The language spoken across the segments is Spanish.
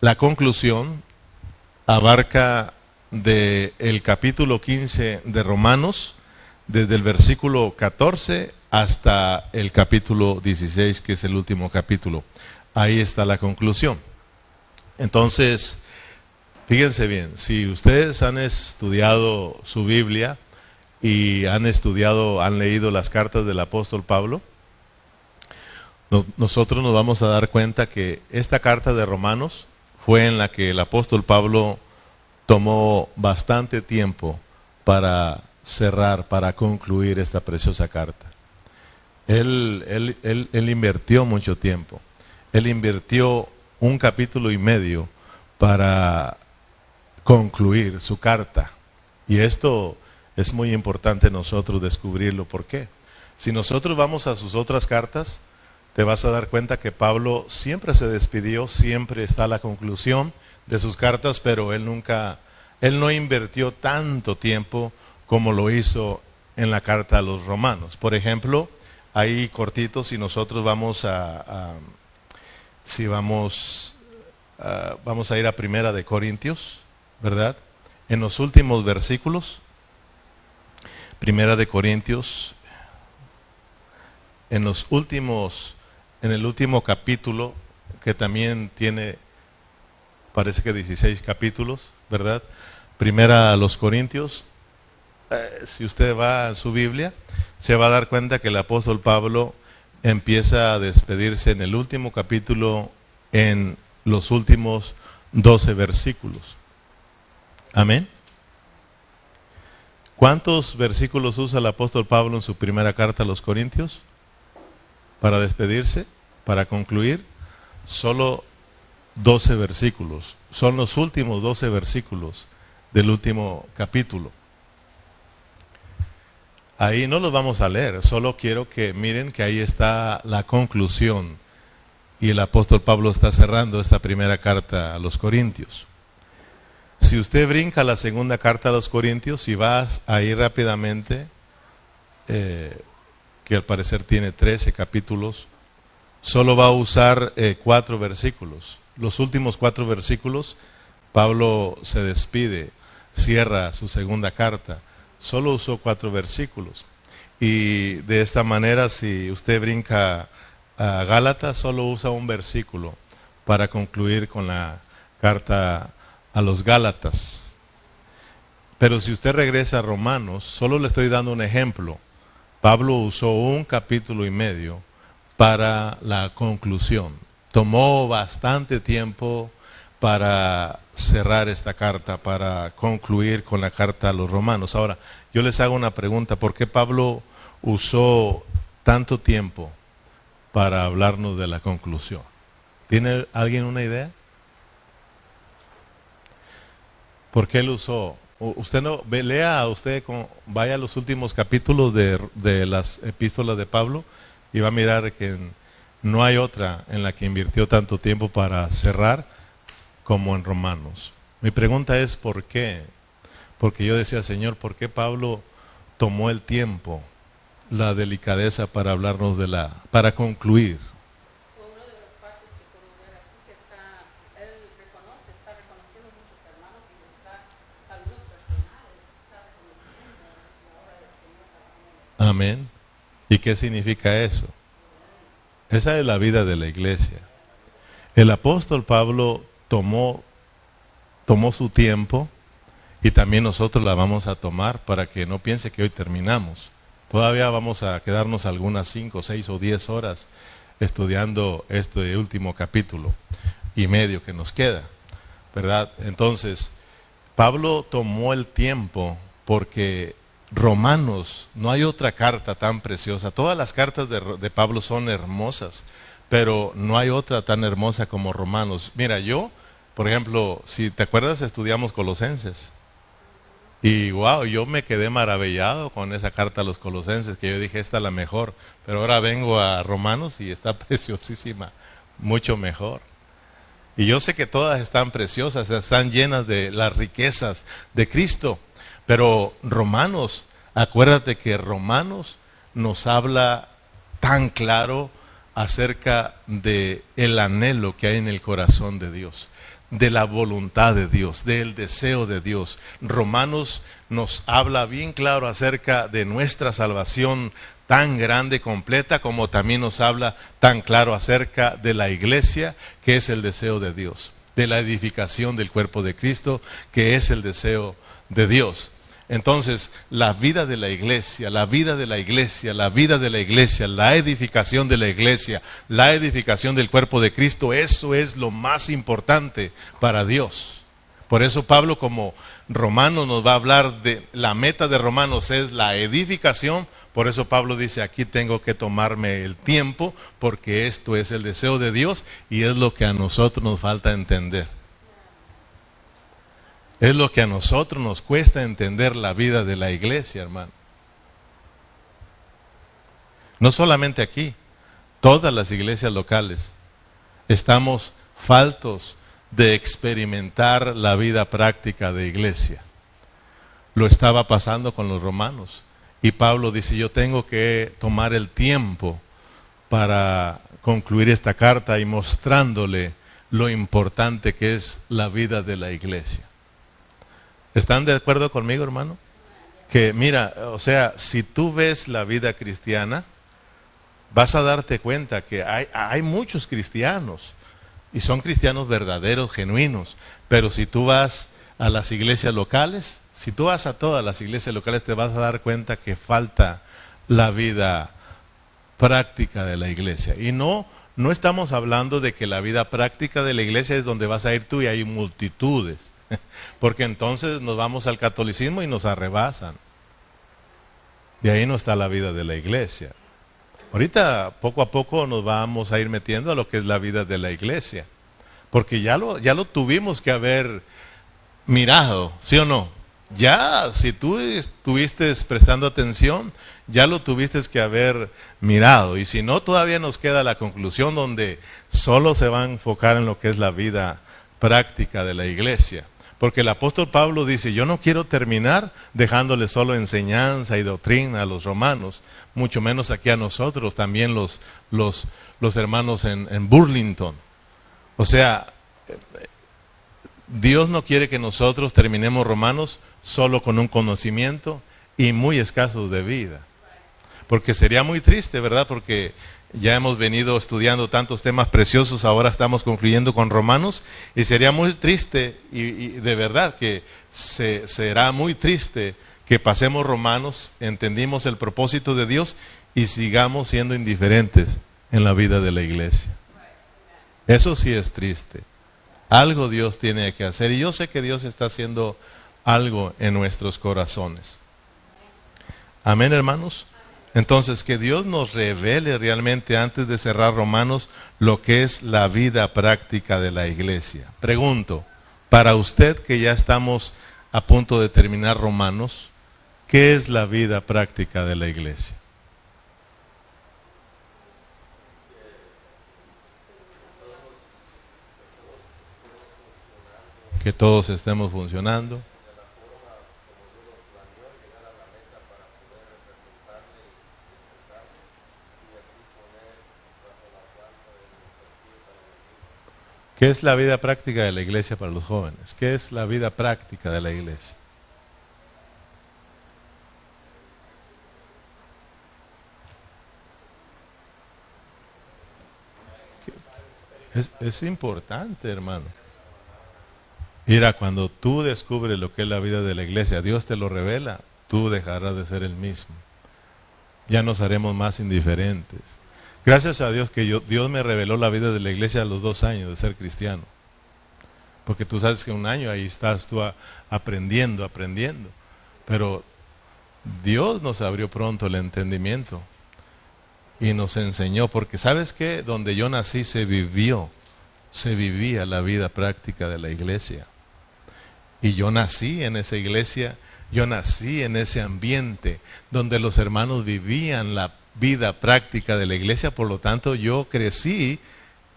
la conclusión abarca del el capítulo 15 de Romanos, desde el versículo 14 hasta el capítulo 16, que es el último capítulo. Ahí está la conclusión. Entonces, fíjense bien, si ustedes han estudiado su Biblia y han estudiado, han leído las cartas del apóstol Pablo, nosotros nos vamos a dar cuenta que esta carta de Romanos fue en la que el apóstol Pablo tomó bastante tiempo para cerrar, para concluir esta preciosa carta. Él, él, él, invirtió mucho tiempo. Él invirtió un capítulo y medio para concluir su carta. Y esto es muy importante nosotros descubrirlo. ¿Por qué? Si nosotros vamos a sus otras cartas, te vas a dar cuenta que Pablo siempre se despidió, siempre está la conclusión de sus cartas, pero él nunca, él no invirtió tanto tiempo como lo hizo en la carta a los romanos. Por ejemplo, ahí cortito, si nosotros vamos a, si vamos, vamos a ir a Primera de Corintios, ¿verdad? En los últimos versículos, Primera de Corintios, en los últimos en el último capítulo, que también tiene, parece que 16 capítulos, ¿verdad? Primera a los Corintios. Eh, si usted va a su Biblia, se va a dar cuenta que el apóstol Pablo empieza a despedirse en el último capítulo, en los últimos 12 versículos. Amén. ¿Cuántos versículos usa el apóstol Pablo en su primera carta a los Corintios? Para despedirse, para concluir, solo 12 versículos. Son los últimos 12 versículos del último capítulo. Ahí no los vamos a leer, solo quiero que miren que ahí está la conclusión y el apóstol Pablo está cerrando esta primera carta a los Corintios. Si usted brinca la segunda carta a los Corintios y vas ahí rápidamente, eh, que al parecer tiene 13 capítulos, solo va a usar eh, cuatro versículos. Los últimos cuatro versículos, Pablo se despide, cierra su segunda carta. Solo usó cuatro versículos. Y de esta manera, si usted brinca a Gálatas, solo usa un versículo para concluir con la carta a los Gálatas. Pero si usted regresa a Romanos, solo le estoy dando un ejemplo Pablo usó un capítulo y medio para la conclusión. Tomó bastante tiempo para cerrar esta carta, para concluir con la carta a los romanos. Ahora, yo les hago una pregunta, ¿por qué Pablo usó tanto tiempo para hablarnos de la conclusión? ¿Tiene alguien una idea? ¿Por qué él usó Usted no, lea, usted vaya a los últimos capítulos de, de, las epístolas de Pablo y va a mirar que no hay otra en la que invirtió tanto tiempo para cerrar como en Romanos. Mi pregunta es ¿por qué? Porque yo decía, Señor, ¿por qué Pablo tomó el tiempo, la delicadeza para hablarnos de la, para concluir Amén. ¿Y qué significa eso? Esa es la vida de la iglesia. El apóstol Pablo tomó, tomó su tiempo y también nosotros la vamos a tomar para que no piense que hoy terminamos. Todavía vamos a quedarnos algunas cinco, seis o diez horas estudiando este último capítulo y medio que nos queda, ¿verdad? Entonces, Pablo tomó el tiempo porque Romanos, no hay otra carta tan preciosa. Todas las cartas de, Pablo son hermosas, pero no hay otra tan hermosa como Romanos. Mira, yo, por ejemplo, si te acuerdas, estudiamos Colosenses. Y wow, yo me quedé maravillado con esa carta a los Colosenses, que yo dije, esta es la mejor. Pero ahora vengo a Romanos y está preciosísima, mucho mejor. Y yo sé que todas están preciosas, están llenas de las riquezas de Cristo. Pero Romanos, acuérdate que Romanos nos habla tan claro acerca de el anhelo que hay en el corazón de Dios, de la voluntad de Dios, del deseo de Dios. Romanos nos habla bien claro acerca de nuestra salvación tan grande, completa, como también nos habla tan claro acerca de la iglesia, que es el deseo de Dios, de la edificación del cuerpo de Cristo, que es el deseo de Dios. Entonces, la vida de la iglesia, la vida de la iglesia, la vida de la iglesia, la edificación de la iglesia, la edificación del cuerpo de Cristo, eso es lo más importante para Dios. Por eso Pablo como romano nos va a hablar de la meta de Romanos es la edificación. Por eso Pablo dice, aquí tengo que tomarme el tiempo porque esto es el deseo de Dios y es lo que a nosotros nos falta entender. Es lo que a nosotros nos cuesta entender la vida de la iglesia, hermano. No solamente aquí, todas las iglesias locales estamos faltos de experimentar la vida práctica de iglesia. Lo estaba pasando con los romanos. Y Pablo dice, yo tengo que tomar el tiempo para concluir esta carta y mostrándole lo importante que es la vida de la iglesia. ¿Están de acuerdo conmigo, hermano? Que mira, o sea, si tú ves la vida cristiana, vas a darte cuenta que hay, hay muchos cristianos y son cristianos verdaderos, genuinos, pero si tú vas a las iglesias locales, si tú vas a todas las iglesias locales, te vas a dar cuenta que falta la vida práctica de la iglesia. Y no, no estamos hablando de que la vida práctica de la iglesia es donde vas a ir tú y hay multitudes. Porque entonces nos vamos al catolicismo y nos arrebasan. De ahí no está la vida de la iglesia. Ahorita poco a poco nos vamos a ir metiendo a lo que es la vida de la iglesia. Porque ya lo, ya lo tuvimos que haber mirado, ¿sí o no? Ya, si tú estuviste prestando atención, ya lo tuviste que haber mirado. Y si no, todavía nos queda la conclusión donde solo se va a enfocar en lo que es la vida práctica de la iglesia. Porque el apóstol Pablo dice, yo no quiero terminar dejándole solo enseñanza y doctrina a los romanos, mucho menos aquí a nosotros, también los, los, los hermanos en, en Burlington. O sea, Dios no quiere que nosotros terminemos romanos solo con un conocimiento y muy escaso de vida. Porque sería muy triste, ¿verdad? Porque ya hemos venido estudiando tantos temas preciosos, ahora estamos concluyendo con Romanos y sería muy triste y, de verdad que se, será muy triste que pasemos Romanos, entendimos el propósito de Dios y sigamos siendo indiferentes en la vida de la iglesia. Eso sí es triste. Algo Dios tiene que hacer y yo sé que Dios está haciendo algo en nuestros corazones. Amén, hermanos. Entonces, que Dios nos revele realmente antes de cerrar Romanos lo que es la vida práctica de la iglesia. Pregunto, para usted que ya estamos a punto de terminar Romanos, ¿qué es la vida práctica de la iglesia? Que todos estemos funcionando. ¿Qué es la vida práctica de la iglesia para los jóvenes? ¿Qué es la vida práctica de la iglesia? Es, es, importante, hermano. Mira, cuando tú descubres lo que es la vida de la iglesia, Dios te lo revela, tú dejarás de ser el mismo. Ya nos haremos más indiferentes. Gracias a Dios que Dios me reveló la vida de la iglesia a los dos años de ser cristiano. Porque tú sabes que un año ahí estás tú aprendiendo, aprendiendo. Pero Dios nos abrió pronto el entendimiento y nos enseñó, porque sabes que donde yo nací se vivió, se vivía la vida práctica de la iglesia. Y yo nací en esa iglesia, yo nací en ese ambiente donde los hermanos vivían la vida práctica de la iglesia, por lo tanto yo crecí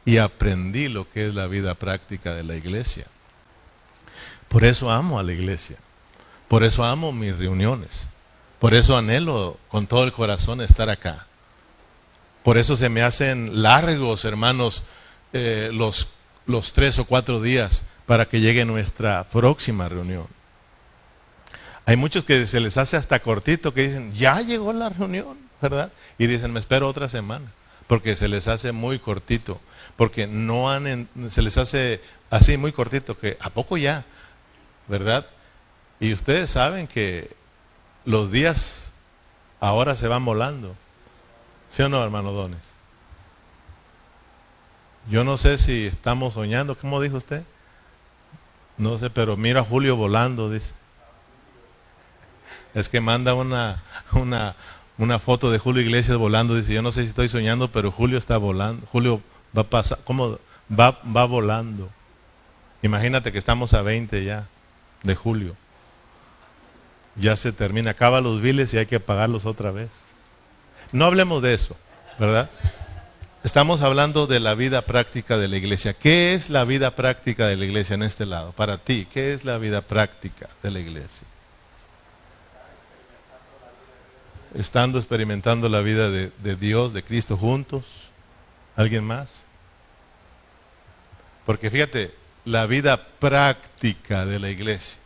y aprendí lo que es la vida práctica de la iglesia. Por eso amo a la iglesia, por eso amo mis reuniones, por eso anhelo con todo el corazón estar acá. Por eso se me hacen largos, hermanos, eh, los los tres o cuatro días para que llegue nuestra próxima reunión. Hay muchos que se les hace hasta cortito que dicen, ya llegó la reunión, ¿verdad? Y dicen, me espero otra semana, porque se les hace muy cortito, porque no han, se les hace así muy cortito, que a poco ya, ¿verdad? Y ustedes saben que los días ahora se van volando. ¿Sí o no, hermano Dones? Yo no sé si estamos soñando, ¿cómo dijo usted? No sé, pero mira a Julio volando, dice. Es que manda una, una, una foto de Julio Iglesias volando, dice, yo no sé si estoy soñando, pero Julio está volando. Julio va a pasar, ¿cómo? Va, va volando. Imagínate que estamos a 20 ya de julio. Ya se termina, acaba los biles y hay que pagarlos otra vez. No hablemos de eso, ¿verdad? Estamos hablando de la vida práctica de la iglesia. ¿Qué es la vida práctica de la iglesia en este lado? Para ti, ¿qué es la vida práctica de la iglesia? Estando experimentando la vida de, de Dios, de Cristo juntos. ¿Alguien más? Porque fíjate, la vida práctica de la iglesia.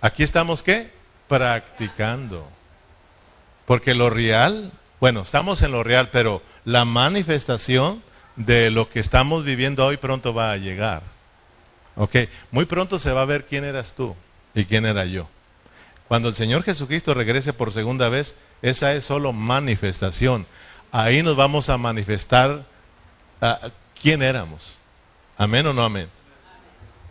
Aquí estamos qué? Practicando. Porque lo real, bueno, estamos en lo real, pero la manifestación de lo que estamos viviendo hoy pronto va a llegar. Ok, muy pronto se va a ver quién eras tú y quién era yo. Cuando el Señor Jesucristo regrese por segunda vez, esa es solo manifestación. Ahí nos vamos a manifestar uh, quién éramos. Amén o no amén.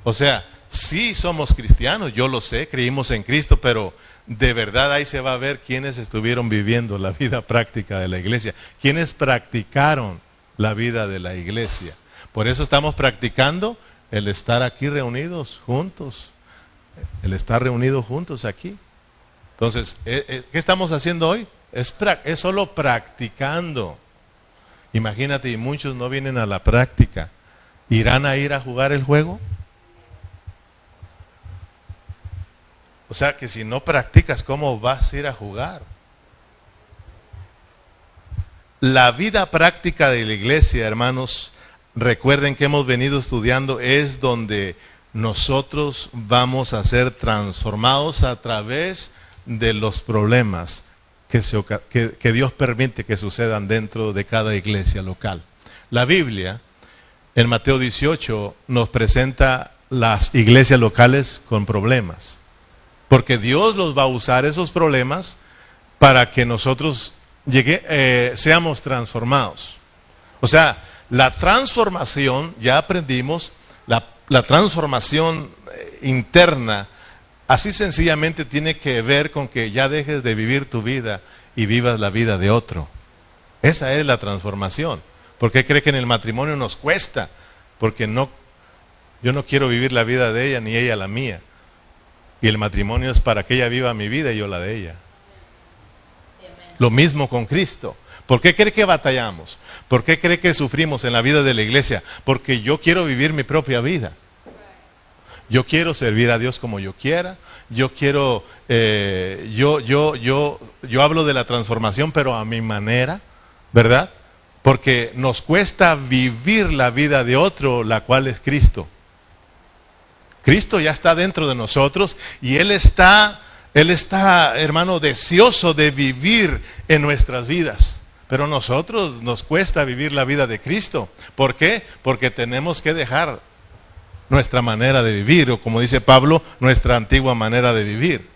O sea, sí somos cristianos, yo lo sé, creímos en Cristo, pero de verdad ahí se va a ver quiénes estuvieron viviendo la vida práctica de la iglesia, quiénes practicaron la vida de la iglesia. Por eso estamos practicando el estar aquí reunidos juntos, el estar reunidos juntos aquí. Entonces, eh, eh, ¿qué estamos haciendo hoy? Es, solo practicando. Imagínate, y muchos no vienen a la práctica. ¿Irán a ir a jugar el juego? O sea que si no practicas, ¿cómo vas a ir a jugar? La vida práctica de la iglesia, hermanos, recuerden que hemos venido estudiando, es donde nosotros vamos a ser transformados a través de los problemas que, que, Dios permite que sucedan dentro de cada iglesia local. La Biblia, en Mateo 18, nos presenta las iglesias locales con problemas. Porque Dios los va a usar esos problemas para que nosotros llegue, eh, seamos transformados. O sea, la transformación, ya aprendimos, la, la transformación eh, interna, así sencillamente tiene que ver con que ya dejes de vivir tu vida y vivas la vida de otro. Esa es la transformación. ¿Por qué cree que en el matrimonio nos cuesta? Porque no, yo no quiero vivir la vida de ella ni ella la mía. Y el matrimonio es para que ella viva mi vida y yo la de ella. Lo mismo con Cristo. ¿Por qué cree que batallamos? ¿Por qué cree que sufrimos en la vida de la iglesia? Porque yo quiero vivir mi propia vida. Yo quiero servir a Dios como yo quiera. Yo quiero, eh, yo, yo, yo, yo hablo de la transformación, pero a mi manera, ¿verdad? Porque nos cuesta vivir la vida de otro, la cual es Cristo. Cristo ya está dentro de nosotros y Él está, Él está, hermano, deseoso de vivir en nuestras vidas. Pero nosotros nos cuesta vivir la vida de Cristo. ¿Por qué? Porque tenemos que dejar nuestra manera de vivir, o como dice Pablo, nuestra antigua manera de vivir.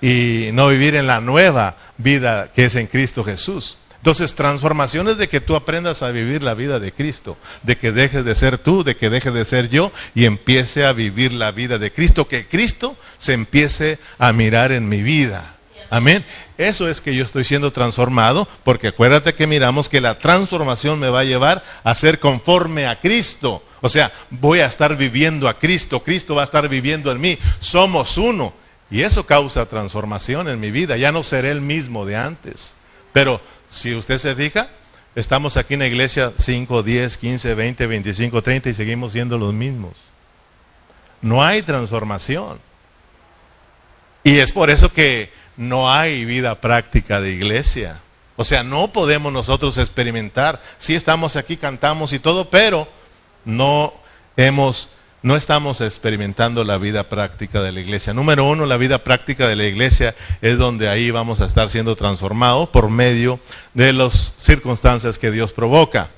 Y no vivir en la nueva vida que es en Cristo Jesús. Entonces, transformaciones de que tú aprendas a vivir la vida de Cristo, de que dejes de ser tú, de que dejes de ser yo y empiece a vivir la vida de Cristo, que Cristo se empiece a mirar en mi vida. Amén. Eso es que yo estoy siendo transformado, porque acuérdate que miramos que la transformación me va a llevar a ser conforme a Cristo. O sea, voy a estar viviendo a Cristo, Cristo va a estar viviendo en mí. Somos uno. Y eso causa transformación en mi vida. Ya no seré el mismo de antes. Pero si usted se fija, estamos aquí en la iglesia 5, 10, 15, 20, 25, 30 y seguimos siendo los mismos. No hay transformación. Y es por eso que no hay vida práctica de iglesia. O sea, no podemos nosotros experimentar. Sí estamos aquí, cantamos y todo, pero no hemos no estamos experimentando la vida práctica de la iglesia. Número uno, la vida práctica de la iglesia es donde ahí vamos a estar siendo transformados por medio de las circunstancias que Dios provoca.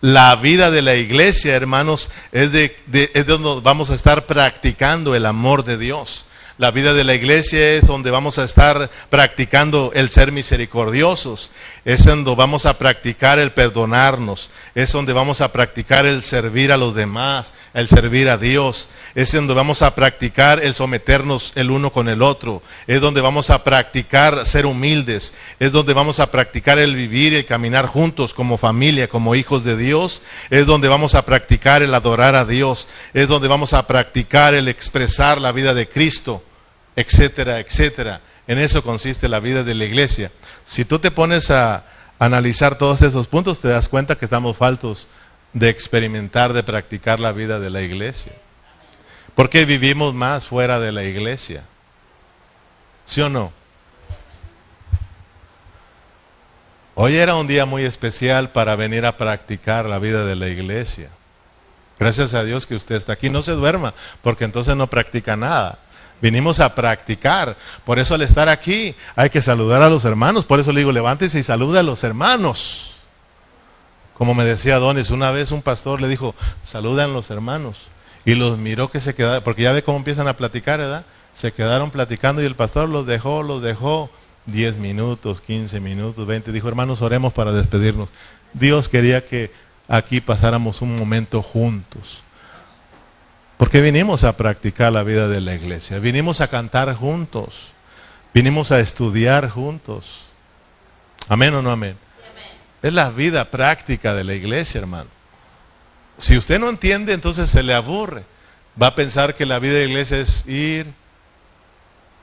La vida de la iglesia, hermanos, es, de, es donde vamos a estar practicando el amor de Dios. La vida de la iglesia es donde vamos a estar practicando el ser misericordiosos, es donde vamos a practicar el perdonarnos, es donde vamos a practicar el servir a los demás, el servir a Dios, es donde vamos a practicar el someternos el uno con el otro, es donde vamos a practicar ser humildes, es donde vamos a practicar el vivir y el caminar juntos como familia, como hijos de Dios, es donde vamos a practicar el adorar a Dios, es donde vamos a practicar el expresar la vida de Cristo etcétera, etcétera. En eso consiste la vida de la iglesia. Si tú te pones a analizar todos esos puntos, te das cuenta que estamos faltos de experimentar, de practicar la vida de la iglesia. Porque vivimos más fuera de la iglesia. ¿Sí o no? Hoy era un día muy especial para venir a practicar la vida de la iglesia. Gracias a Dios que usted está aquí. No se duerma, porque entonces no practica nada. Vinimos a practicar. Por eso al estar aquí hay que saludar a los hermanos. Por eso le digo, levántese y saluda a los hermanos. Como me decía Donis, una vez un pastor le dijo, saludan los hermanos. Y los miró que se quedaron, porque ya ve cómo empiezan a platicar, ¿verdad? Se quedaron platicando y el pastor los dejó, los dejó 10 minutos, 15 minutos, 20. Dijo, hermanos, oremos para despedirnos. Dios quería que aquí pasáramos un momento juntos. Porque vinimos a practicar la vida de la iglesia, vinimos a cantar juntos, vinimos a estudiar juntos. Amén o no amén. Es la vida práctica de la iglesia, hermano. Si usted no entiende, entonces se le aburre. Va a pensar que la vida de la iglesia es ir,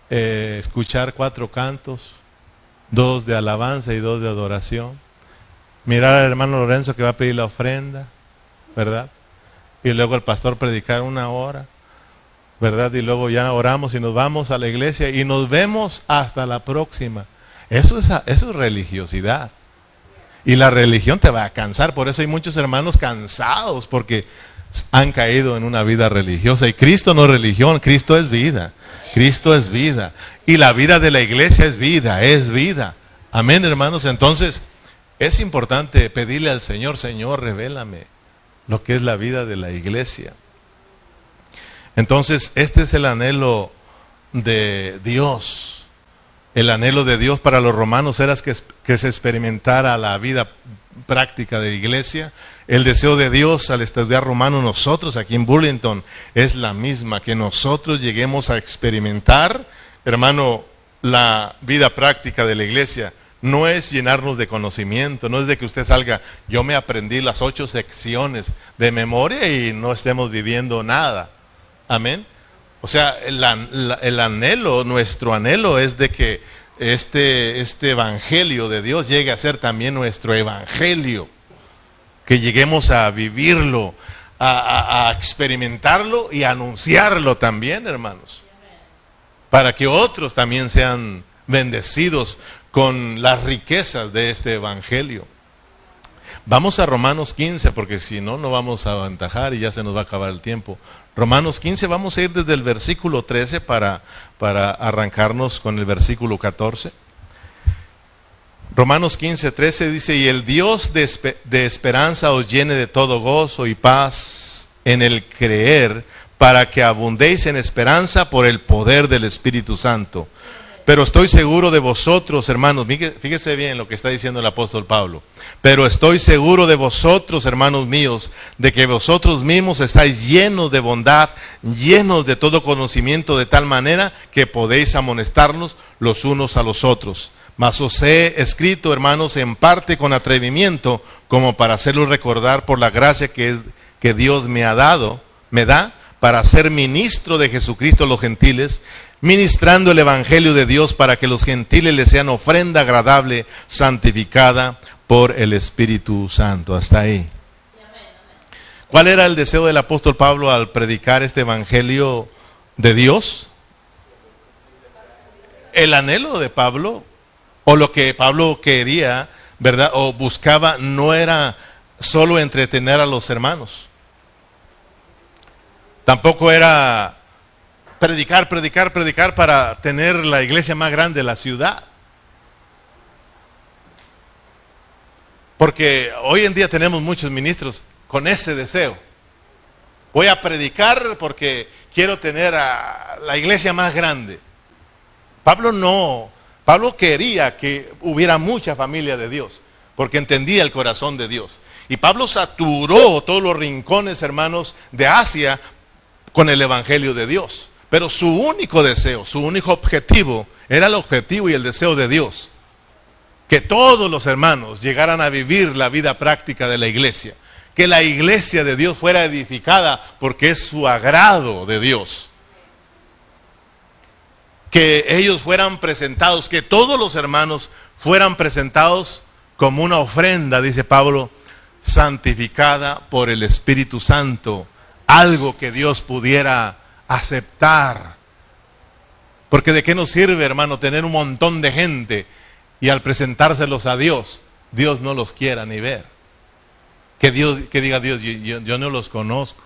eh, escuchar cuatro cantos, dos de alabanza y dos de adoración. Mirar al hermano Lorenzo que va a pedir la ofrenda, ¿verdad? Y luego el pastor predicar una hora, ¿verdad? Y luego ya oramos y nos vamos a la iglesia y nos vemos hasta la próxima. Eso es, eso es religiosidad. Y la religión te va a cansar. Por eso hay muchos hermanos cansados porque han caído en una vida religiosa. Y Cristo no es religión, Cristo es vida. Cristo es vida. Y la vida de la iglesia es vida, es vida. Amén, hermanos. Entonces, es importante pedirle al Señor, Señor, revélame lo que es la vida de la iglesia. Entonces, este es el anhelo de Dios. El anhelo de Dios para los romanos era que, que se experimentara la vida práctica de la iglesia. El deseo de Dios al estudiar romano nosotros aquí en Burlington es la misma, que nosotros lleguemos a experimentar, hermano, la vida práctica de la iglesia no es llenarnos de conocimiento, no es de que usted salga, yo me aprendí las ocho secciones de memoria y no estemos viviendo nada. Amén. O sea, el, anhelo, nuestro anhelo es de que este, este evangelio de Dios llegue a ser también nuestro evangelio, que lleguemos a vivirlo, a, a experimentarlo y a anunciarlo también, hermanos, para que otros también sean bendecidos con las riquezas de este Evangelio. Vamos a Romanos 15, porque si no, no vamos a aventajar y ya se nos va a acabar el tiempo. Romanos 15, vamos a ir desde el versículo 13 para, para arrancarnos con el versículo 14. Romanos 15, 13 dice, y el Dios de, de esperanza os llene de todo gozo y paz en el creer, para que abundéis en esperanza por el poder del Espíritu Santo pero estoy seguro de vosotros, hermanos, fíjese bien lo que está diciendo el apóstol Pablo. Pero estoy seguro de vosotros, hermanos míos, de que vosotros mismos estáis llenos de bondad, llenos de todo conocimiento, de tal manera que podéis amonestarnos los unos a los otros. Mas os he escrito, hermanos, en parte con atrevimiento, como para hacerlo recordar por la gracia que, que Dios me ha dado, me da, para ser ministro de Jesucristo a los gentiles, ministrando el Evangelio de Dios para que los gentiles le sean ofrenda agradable, santificada por el Espíritu Santo. Hasta ahí. ¿Cuál era el deseo del apóstol Pablo al predicar este Evangelio de Dios? El anhelo de Pablo, o lo que Pablo quería, ¿verdad? O buscaba, no era solo entretener a los hermanos. Tampoco era predicar, predicar, predicar para tener la iglesia más grande de la ciudad. Porque hoy en día tenemos muchos ministros con ese deseo. Voy a predicar porque quiero tener a la iglesia más grande. Pablo no, Pablo quería que hubiera mucha familia de Dios, porque entendía el corazón de Dios. Y Pablo saturó todos los rincones, hermanos, de Asia con el Evangelio de Dios. Pero su único deseo, su único objetivo, era el objetivo y el deseo de Dios. Que todos los hermanos llegaran a vivir la vida práctica de la iglesia. Que la iglesia de Dios fuera edificada porque es su agrado de Dios. Que ellos fueran presentados, que todos los hermanos fueran presentados como una ofrenda, dice Pablo, santificada por el Espíritu Santo, algo que Dios pudiera aceptar. Porque de qué nos sirve, hermano, tener un montón de gente y al presentárselos a Dios, Dios no los quiera ni ver. Que Dios, que diga Dios, yo, no los conozco.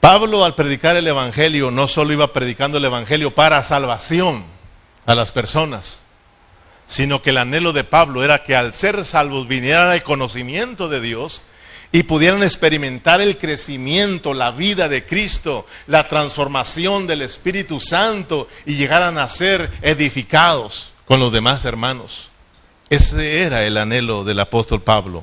Pablo al predicar el Evangelio no solo iba predicando el Evangelio para salvación a las personas, sino que el anhelo de Pablo era que al ser salvos vinieran al conocimiento de Dios y pudieran experimentar el crecimiento, la vida de Cristo, la transformación del Espíritu Santo y llegaran a ser edificados con los demás hermanos. Ese era el anhelo del apóstol Pablo.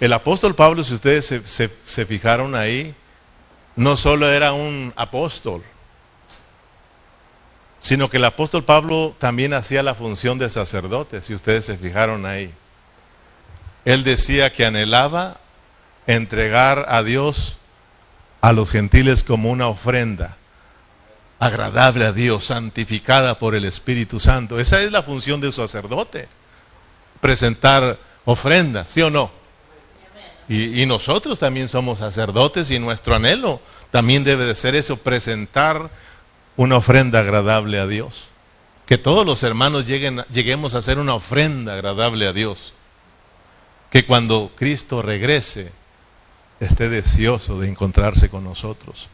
El apóstol Pablo, si ustedes se, se fijaron ahí, no solo era un apóstol, sino que el apóstol Pablo también hacía la función de sacerdote, si ustedes se fijaron ahí. Él decía que anhelaba entregar a Dios a los gentiles como una ofrenda agradable a Dios, santificada por el Espíritu Santo. Esa es la función del sacerdote, presentar ofrendas, ¿sí o no? Y, y, nosotros también somos sacerdotes y nuestro anhelo también debe de ser eso, presentar una ofrenda agradable a Dios. Que todos los hermanos lleguen, lleguemos a hacer una ofrenda agradable a Dios. Que cuando Cristo regrese esté deseoso de encontrarse con nosotros.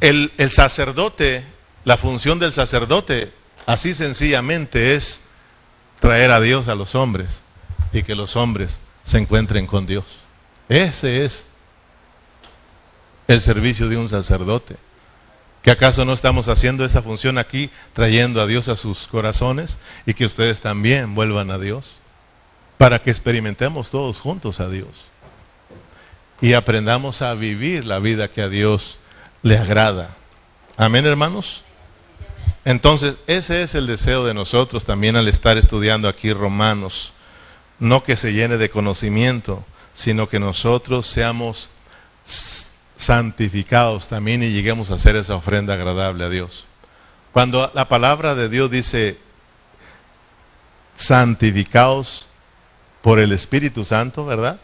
El, el sacerdote, la función del sacerdote, así sencillamente es traer a Dios a los hombres y que los hombres se encuentren con Dios. Ese es el servicio de un sacerdote. ¿Que acaso no estamos haciendo esa función aquí, trayendo a Dios a sus corazones y que ustedes también vuelvan a Dios? Para que experimentemos todos juntos a Dios y aprendamos a vivir la vida que a Dios le agrada. Amén, hermanos. Entonces, ese es el deseo de nosotros también al estar estudiando aquí Romanos. No que se llene de conocimiento, sino que nosotros seamos santificados también y lleguemos a hacer esa ofrenda agradable a Dios. Cuando la palabra de Dios dice santificados por el Espíritu Santo, ¿verdad?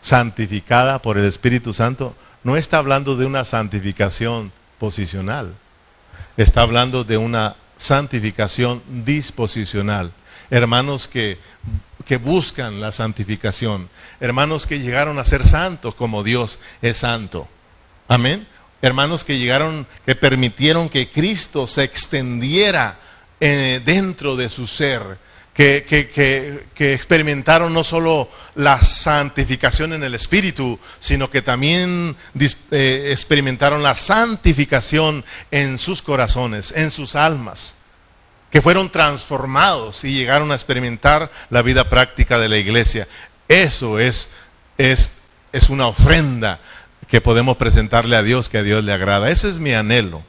Santificada por el Espíritu Santo, no está hablando de una santificación posicional, está hablando de una santificación disposicional. Hermanos que, que buscan la santificación, hermanos que llegaron a ser santos como Dios es santo. Amén. Hermanos que llegaron, que permitieron que Cristo se extendiera eh, dentro de su ser, que, que, experimentaron no solo la santificación en el Espíritu, sino que también eh, experimentaron la santificación en sus corazones, en sus almas, que fueron transformados y llegaron a experimentar la vida práctica de la iglesia. Eso es, es, es una ofrenda que podemos presentarle a Dios, que a Dios le agrada. Ese es mi anhelo.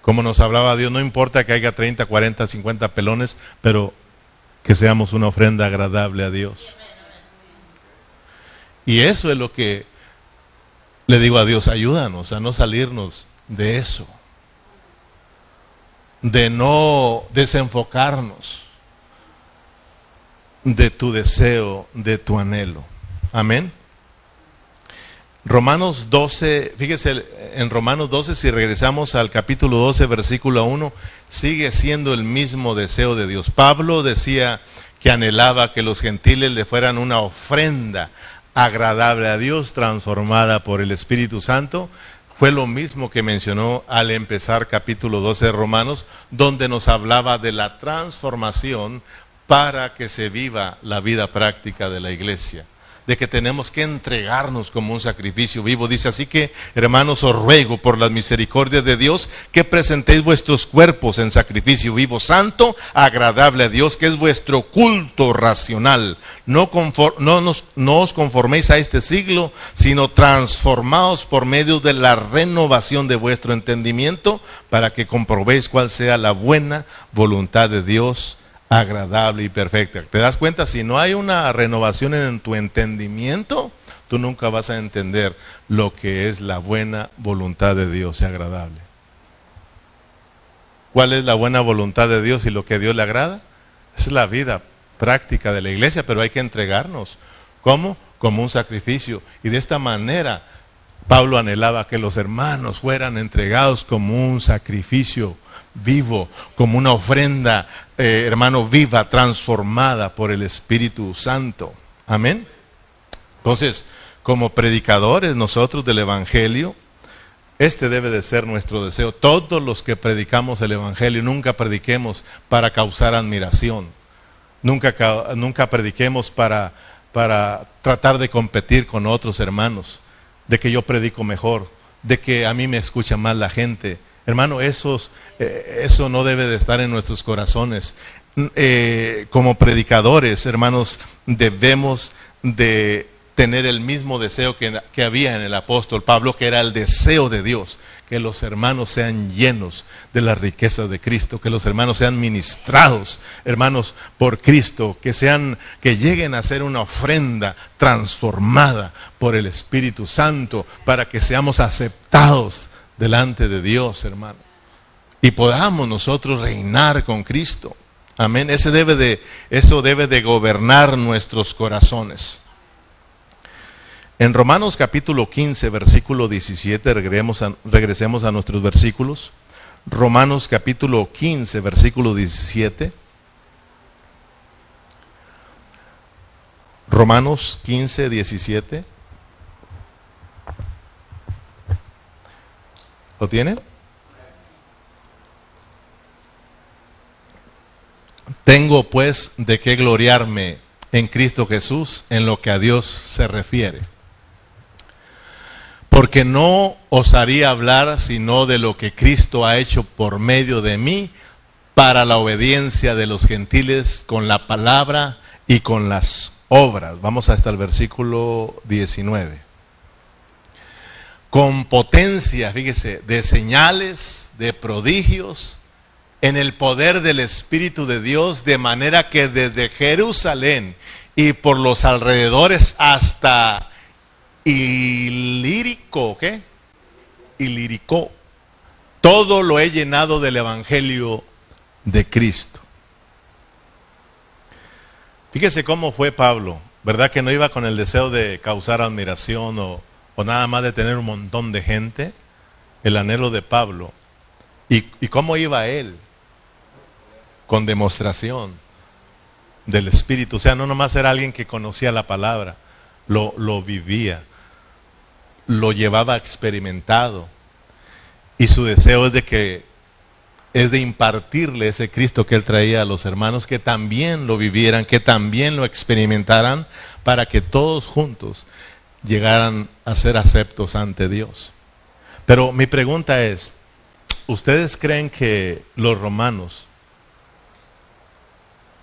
Como nos hablaba Dios, no importa que haya 30, 40, 50 pelones, pero que seamos una ofrenda agradable a Dios. Y eso es lo que le digo a Dios, ayúdanos a no salirnos de eso, de no desenfocarnos de tu deseo, de tu anhelo. Amén. Romanos 12, fíjese, en Romanos 12, si regresamos al capítulo 12, versículo 1, sigue siendo el mismo deseo de Dios. Pablo decía que anhelaba que los gentiles le fueran una ofrenda agradable a Dios, transformada por el Espíritu Santo. Fue lo mismo que mencionó al empezar capítulo 12 de Romanos, donde nos hablaba de la transformación para que se viva la vida práctica de la iglesia de que tenemos que entregarnos como un sacrificio vivo. Dice así que, hermanos, os ruego por las misericordias de Dios que presentéis vuestros cuerpos en sacrificio vivo, santo, agradable a Dios, que es vuestro culto racional. No, no, nos, no os conforméis a este siglo, sino transformaos por medio de la renovación de vuestro entendimiento para que comprobéis cuál sea la buena voluntad de Dios agradable y perfecta. ¿Te das cuenta? Si no hay una renovación en tu entendimiento, tú nunca vas a entender lo que es la buena voluntad de Dios y agradable. ¿Cuál es la buena voluntad de Dios y lo que a Dios le agrada? Es la vida práctica de la iglesia, pero hay que entregarnos. ¿Cómo? Como un sacrificio. Y de esta manera Pablo anhelaba que los hermanos fueran entregados como un sacrificio vivo, como una ofrenda, eh, hermano, viva, transformada por el Espíritu Santo. Amén. Entonces, como predicadores nosotros del Evangelio, este debe de ser nuestro deseo. Todos los que predicamos el Evangelio, nunca prediquemos para causar admiración. Nunca, nunca prediquemos para, para tratar de competir con otros hermanos, de que yo predico mejor, de que a mí me escucha más la gente Hermano, esos, eh, eso no debe de estar en nuestros corazones. Eh, como predicadores, hermanos, debemos de tener el mismo deseo que, que, había en el apóstol Pablo, que era el deseo de Dios, que los hermanos sean llenos de la riqueza de Cristo, que los hermanos sean ministrados, hermanos, por Cristo, que sean, que lleguen a ser una ofrenda transformada por el Espíritu Santo, para que seamos aceptados delante de Dios, hermano. Y podamos nosotros reinar con Cristo. Amén. Ese debe de, eso debe de gobernar nuestros corazones. En Romanos capítulo 15, versículo 17, regresemos a, regresemos a nuestros versículos. Romanos capítulo 15, versículo 17. Romanos 15, 17. ¿Lo tiene? Tengo pues de qué gloriarme en Cristo Jesús en lo que a Dios se refiere. Porque no osaría hablar sino de lo que Cristo ha hecho por medio de mí para la obediencia de los gentiles con la palabra y con las obras. Vamos hasta el versículo 19 con potencia, fíjese, de señales, de prodigios, en el poder del Espíritu de Dios, de manera que desde Jerusalén y por los alrededores hasta Ilírico, ¿qué? Ilírico, todo lo he llenado del Evangelio de Cristo. Fíjese cómo fue Pablo, ¿verdad que no iba con el deseo de causar admiración o o nada más de tener un montón de gente, el anhelo de Pablo. ¿Y, cómo iba él? Con demostración del Espíritu. O sea, no nomás era alguien que conocía la palabra, lo, lo vivía, lo llevaba experimentado. Y su deseo es de que es de impartirle ese Cristo que él traía a los hermanos, que también lo vivieran, que también lo experimentaran, para que todos juntos llegaran a ser aceptos ante Dios. Pero mi pregunta es, ¿ustedes creen que los romanos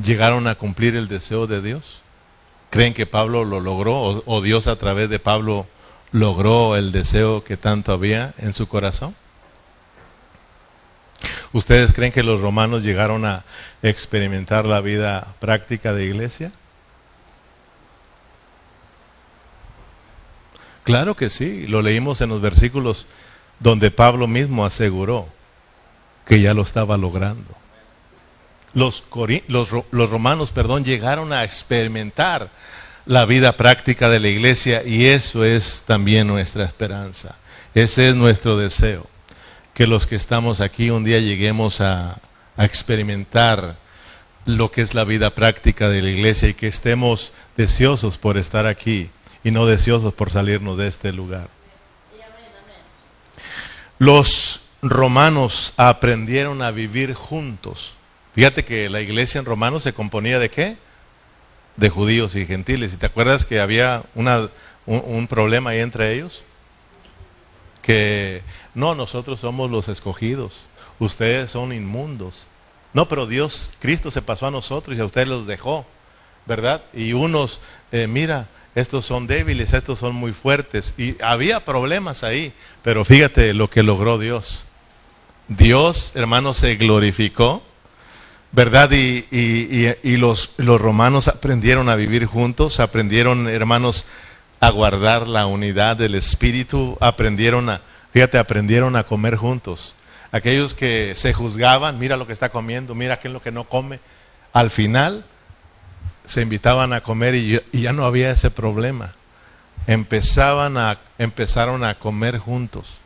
llegaron a cumplir el deseo de Dios? ¿Creen que Pablo lo logró o, Dios a través de Pablo logró el deseo que tanto había en su corazón? ¿Ustedes creen que los romanos llegaron a experimentar la vida práctica de iglesia? Claro que sí, lo leímos en los versículos donde Pablo mismo aseguró que ya lo estaba logrando. Los, los, romanos, perdón, llegaron a experimentar la vida práctica de la iglesia y eso es también nuestra esperanza. Ese es nuestro deseo, que los que estamos aquí un día lleguemos a, a experimentar lo que es la vida práctica de la iglesia y que estemos deseosos por estar aquí y no deseosos por salirnos de este lugar. Los romanos aprendieron a vivir juntos. Fíjate que la iglesia en Romanos se componía de qué? De judíos y gentiles. ¿Y te acuerdas que había una, un, problema ahí entre ellos? Que no, nosotros somos los escogidos, ustedes son inmundos. No, pero Dios, Cristo se pasó a nosotros y a ustedes los dejó, ¿verdad? Y unos, eh, mira, estos son débiles, estos son muy fuertes. Y había problemas ahí, pero fíjate lo que logró Dios. Dios, hermanos, se glorificó, ¿verdad? Y, y, los, los romanos aprendieron a vivir juntos, aprendieron, hermanos, a guardar la unidad del Espíritu, aprendieron a, fíjate, aprendieron a comer juntos aquellos que se juzgaban, mira lo que está comiendo, mira qué es lo que no come, al final se invitaban a comer y, ya no había ese problema. Empezaban a, empezaron a comer juntos,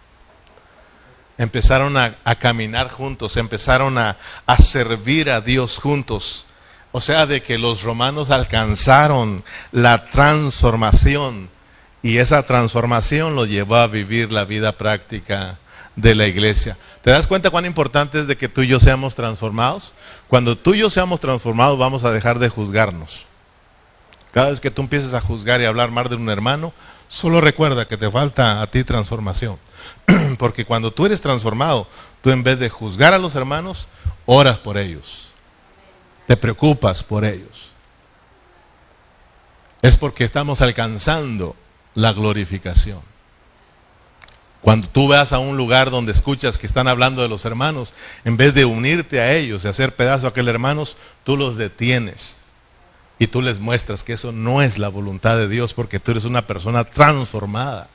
empezaron a, caminar juntos, empezaron a, a servir a Dios juntos. O sea, de que los romanos alcanzaron la transformación y esa transformación los llevó a vivir la vida práctica de la iglesia. ¿Te das cuenta cuán importante es de que tú y yo seamos transformados? Cuando tú y yo seamos transformados vamos a dejar de juzgarnos. Cada vez que tú empieces a juzgar y hablar mal de un hermano, solo recuerda que te falta a ti transformación. Porque cuando tú eres transformado, tú en vez de juzgar a los hermanos, oras por ellos. Te preocupas por ellos. Es porque estamos alcanzando la glorificación. Cuando tú vas a un lugar donde escuchas que están hablando de los hermanos, en vez de unirte a ellos y hacer pedazo a aquellos hermanos, tú los detienes y tú les muestras que eso no es la voluntad de Dios porque tú eres una persona transformada.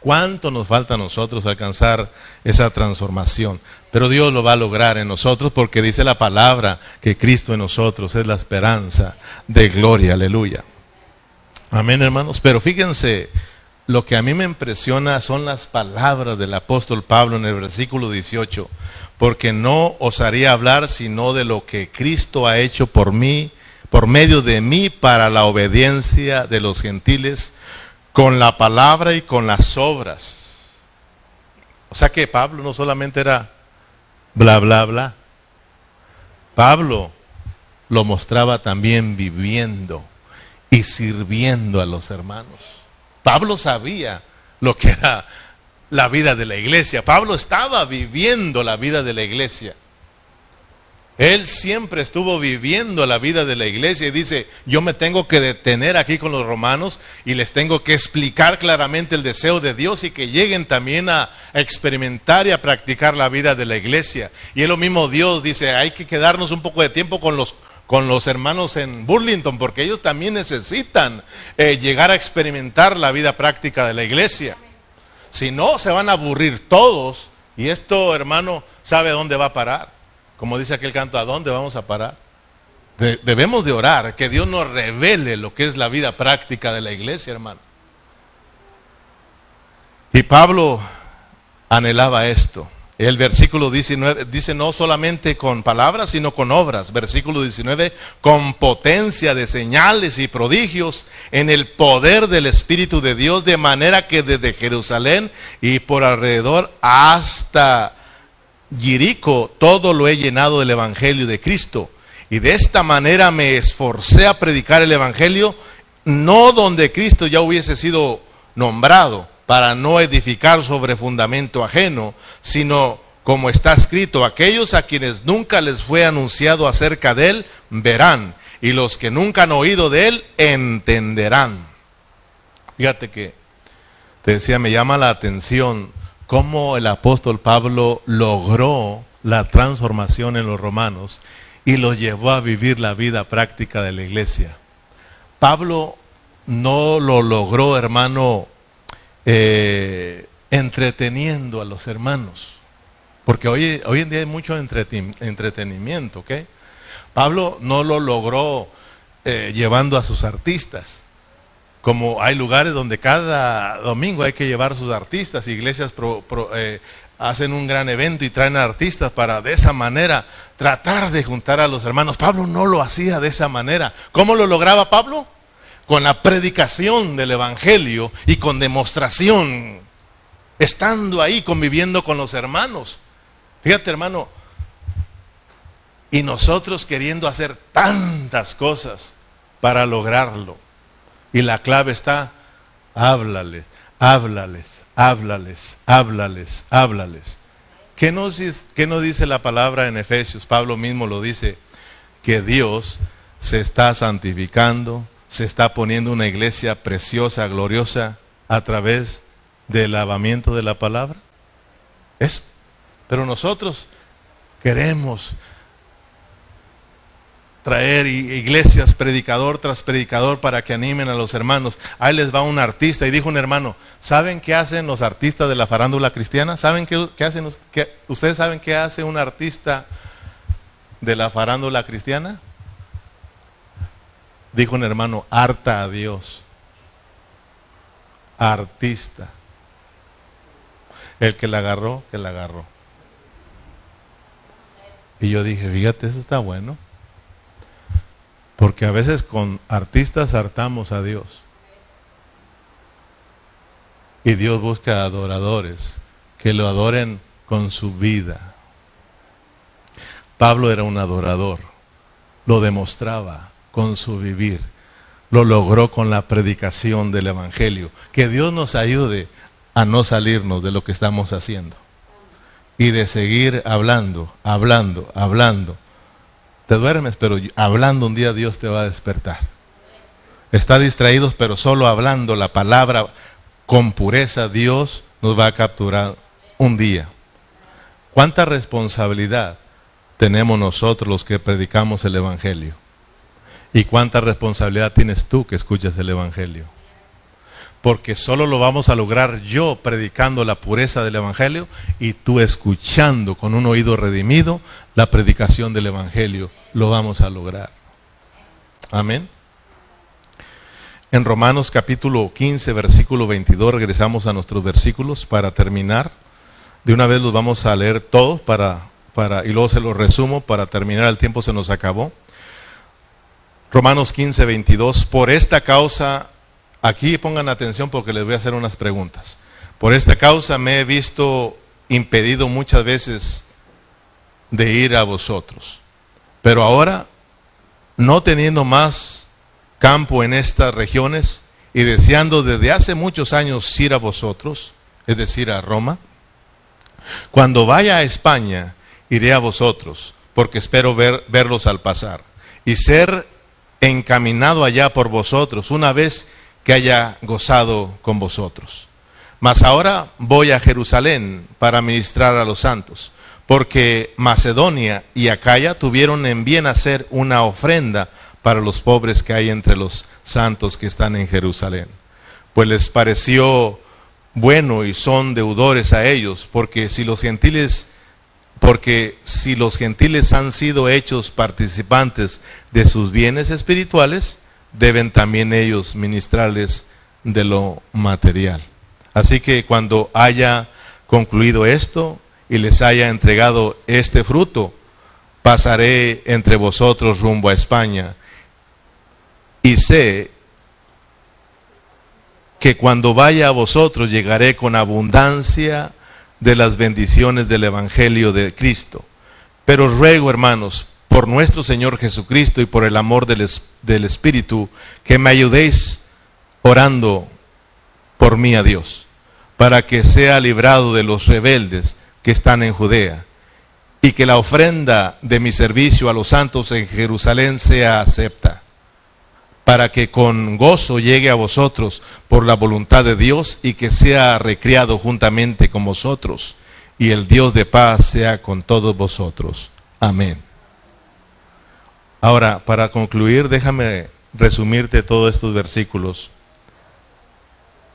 ¿Cuánto nos falta a nosotros alcanzar esa transformación? Pero Dios lo va a lograr en nosotros porque dice la palabra que Cristo en nosotros es la esperanza de gloria. Aleluya. Amén, hermanos. Pero fíjense lo que a mí me impresiona son las palabras del apóstol Pablo en el versículo 18, porque no osaría hablar sino de lo que Cristo ha hecho por mí, por medio de mí, para la obediencia de los gentiles, con la palabra y con las obras. O sea que Pablo no solamente era bla, bla, bla. Pablo lo mostraba también viviendo y sirviendo a los hermanos. Pablo sabía lo que era la vida de la iglesia. Pablo estaba viviendo la vida de la iglesia. Él siempre estuvo viviendo la vida de la iglesia y dice, yo me tengo que detener aquí con los romanos y les tengo que explicar claramente el deseo de Dios y que lleguen también a experimentar y a practicar la vida de la iglesia. Y es lo mismo Dios dice, hay que quedarnos un poco de tiempo con los con los hermanos en Burlington, porque ellos también necesitan eh, llegar a experimentar la vida práctica de la iglesia. Si no, se van a aburrir todos y esto, hermano, sabe dónde va a parar. Como dice aquel canto, ¿a dónde vamos a parar? debemos de orar, que Dios nos revele lo que es la vida práctica de la iglesia, hermano. Y Pablo anhelaba esto. El versículo 19 dice no solamente con palabras, sino con obras. Versículo 19, con potencia de señales y prodigios en el poder del Espíritu de Dios, de manera que desde Jerusalén y por alrededor hasta Jerico todo lo he llenado del Evangelio de Cristo. Y de esta manera me esforcé a predicar el Evangelio, no donde Cristo ya hubiese sido nombrado para no edificar sobre fundamento ajeno, sino como está escrito, aquellos a quienes nunca les fue anunciado acerca de él, verán, y los que nunca han oído de él, entenderán. Fíjate que, te decía, me llama la atención cómo el apóstol Pablo logró la transformación en los romanos y los llevó a vivir la vida práctica de la iglesia. Pablo no lo logró, hermano, eh, entreteniendo a los hermanos. Porque hoy, en día hay mucho entretenimiento, Pablo no lo logró eh, llevando a sus artistas. como hay lugares donde cada domingo hay que llevar sus artistas, iglesias eh, hacen un gran evento y traen artistas para de esa manera tratar de juntar a los hermanos. Pablo no lo hacía de esa manera. ¿Cómo lo lograba Pablo? Con la predicación del Evangelio y con demostración, estando ahí conviviendo con los hermanos. Fíjate hermano, y nosotros queriendo hacer tantas cosas para lograrlo. Y la clave está, háblales, háblales, háblales, háblales, háblales. ¿Qué no, ¿Qué no dice la palabra en Efesios? Pablo mismo lo dice, que Dios se está santificando, se está poniendo una iglesia preciosa, gloriosa, a través del lavamiento de la palabra. Es, pero nosotros queremos traer iglesias, predicador tras predicador, para que animen a los hermanos. Ahí les va un artista y dijo un hermano, ¿saben qué hacen los artistas de la farándula cristiana? ¿Saben qué, hacen? ¿Ustedes saben qué hace un artista de la farándula cristiana? Dijo un hermano, harta a Dios. Artista. El que la agarró, que la agarró. Y yo dije, fíjate, eso está bueno. Porque a veces con artistas hartamos a Dios. Y Dios busca adoradores que lo adoren con su vida. Pablo era un adorador, lo demostraba con su vivir, lo logró con la predicación del Evangelio. Que Dios nos ayude a no salirnos de lo que estamos haciendo y de seguir hablando, hablando, hablando te duermes, pero hablando un día Dios te va a despertar. Está distraídos, pero solo hablando la palabra con pureza Dios nos va a capturar un día. ¿Cuánta responsabilidad tenemos nosotros los que predicamos el Evangelio? ¿Y cuánta responsabilidad tienes tú que escuchas el Evangelio? Porque solo lo vamos a lograr yo predicando la pureza del Evangelio y tú escuchando con un oído redimido la predicación del Evangelio, lo vamos a lograr. Amén. En Romanos capítulo 15, versículo 22, regresamos a nuestros versículos para terminar. De una vez los vamos a leer todos para, para, y luego se los resumo para terminar, el tiempo se nos acabó. Romanos 15, 22, por esta causa, aquí pongan atención porque les voy a hacer unas preguntas. Por esta causa me he visto impedido muchas veces de ir a vosotros. Pero ahora, no teniendo más campo en estas regiones y deseando desde hace muchos años ir a vosotros, es decir, a Roma, cuando vaya a España, iré a vosotros, porque espero ver, verlos al pasar y ser encaminado allá por vosotros una vez que haya gozado con vosotros. Mas ahora voy a Jerusalén para ministrar a los santos porque Macedonia y Acaya tuvieron en bien hacer una ofrenda para los pobres que hay entre los santos que están en Jerusalén. Pues les pareció bueno y son deudores a ellos, porque si los gentiles porque si los gentiles han sido hechos participantes de sus bienes espirituales, deben también ellos ministrarles de lo material. Así que cuando haya concluido esto, y les haya entregado este fruto, pasaré entre vosotros rumbo a España. Y sé que cuando vaya a vosotros llegaré con abundancia de las bendiciones del Evangelio de Cristo. Pero ruego, hermanos, por nuestro Señor Jesucristo y por el amor del, del Espíritu, que me ayudéis orando por mí a Dios, para que sea librado de los rebeldes que están en Judea, y que la ofrenda de mi servicio a los santos en Jerusalén sea acepta, para que con gozo llegue a vosotros por la voluntad de Dios y que sea recriado juntamente con vosotros, y el Dios de paz sea con todos vosotros. Amén. Ahora, para concluir, déjame resumirte todos estos versículos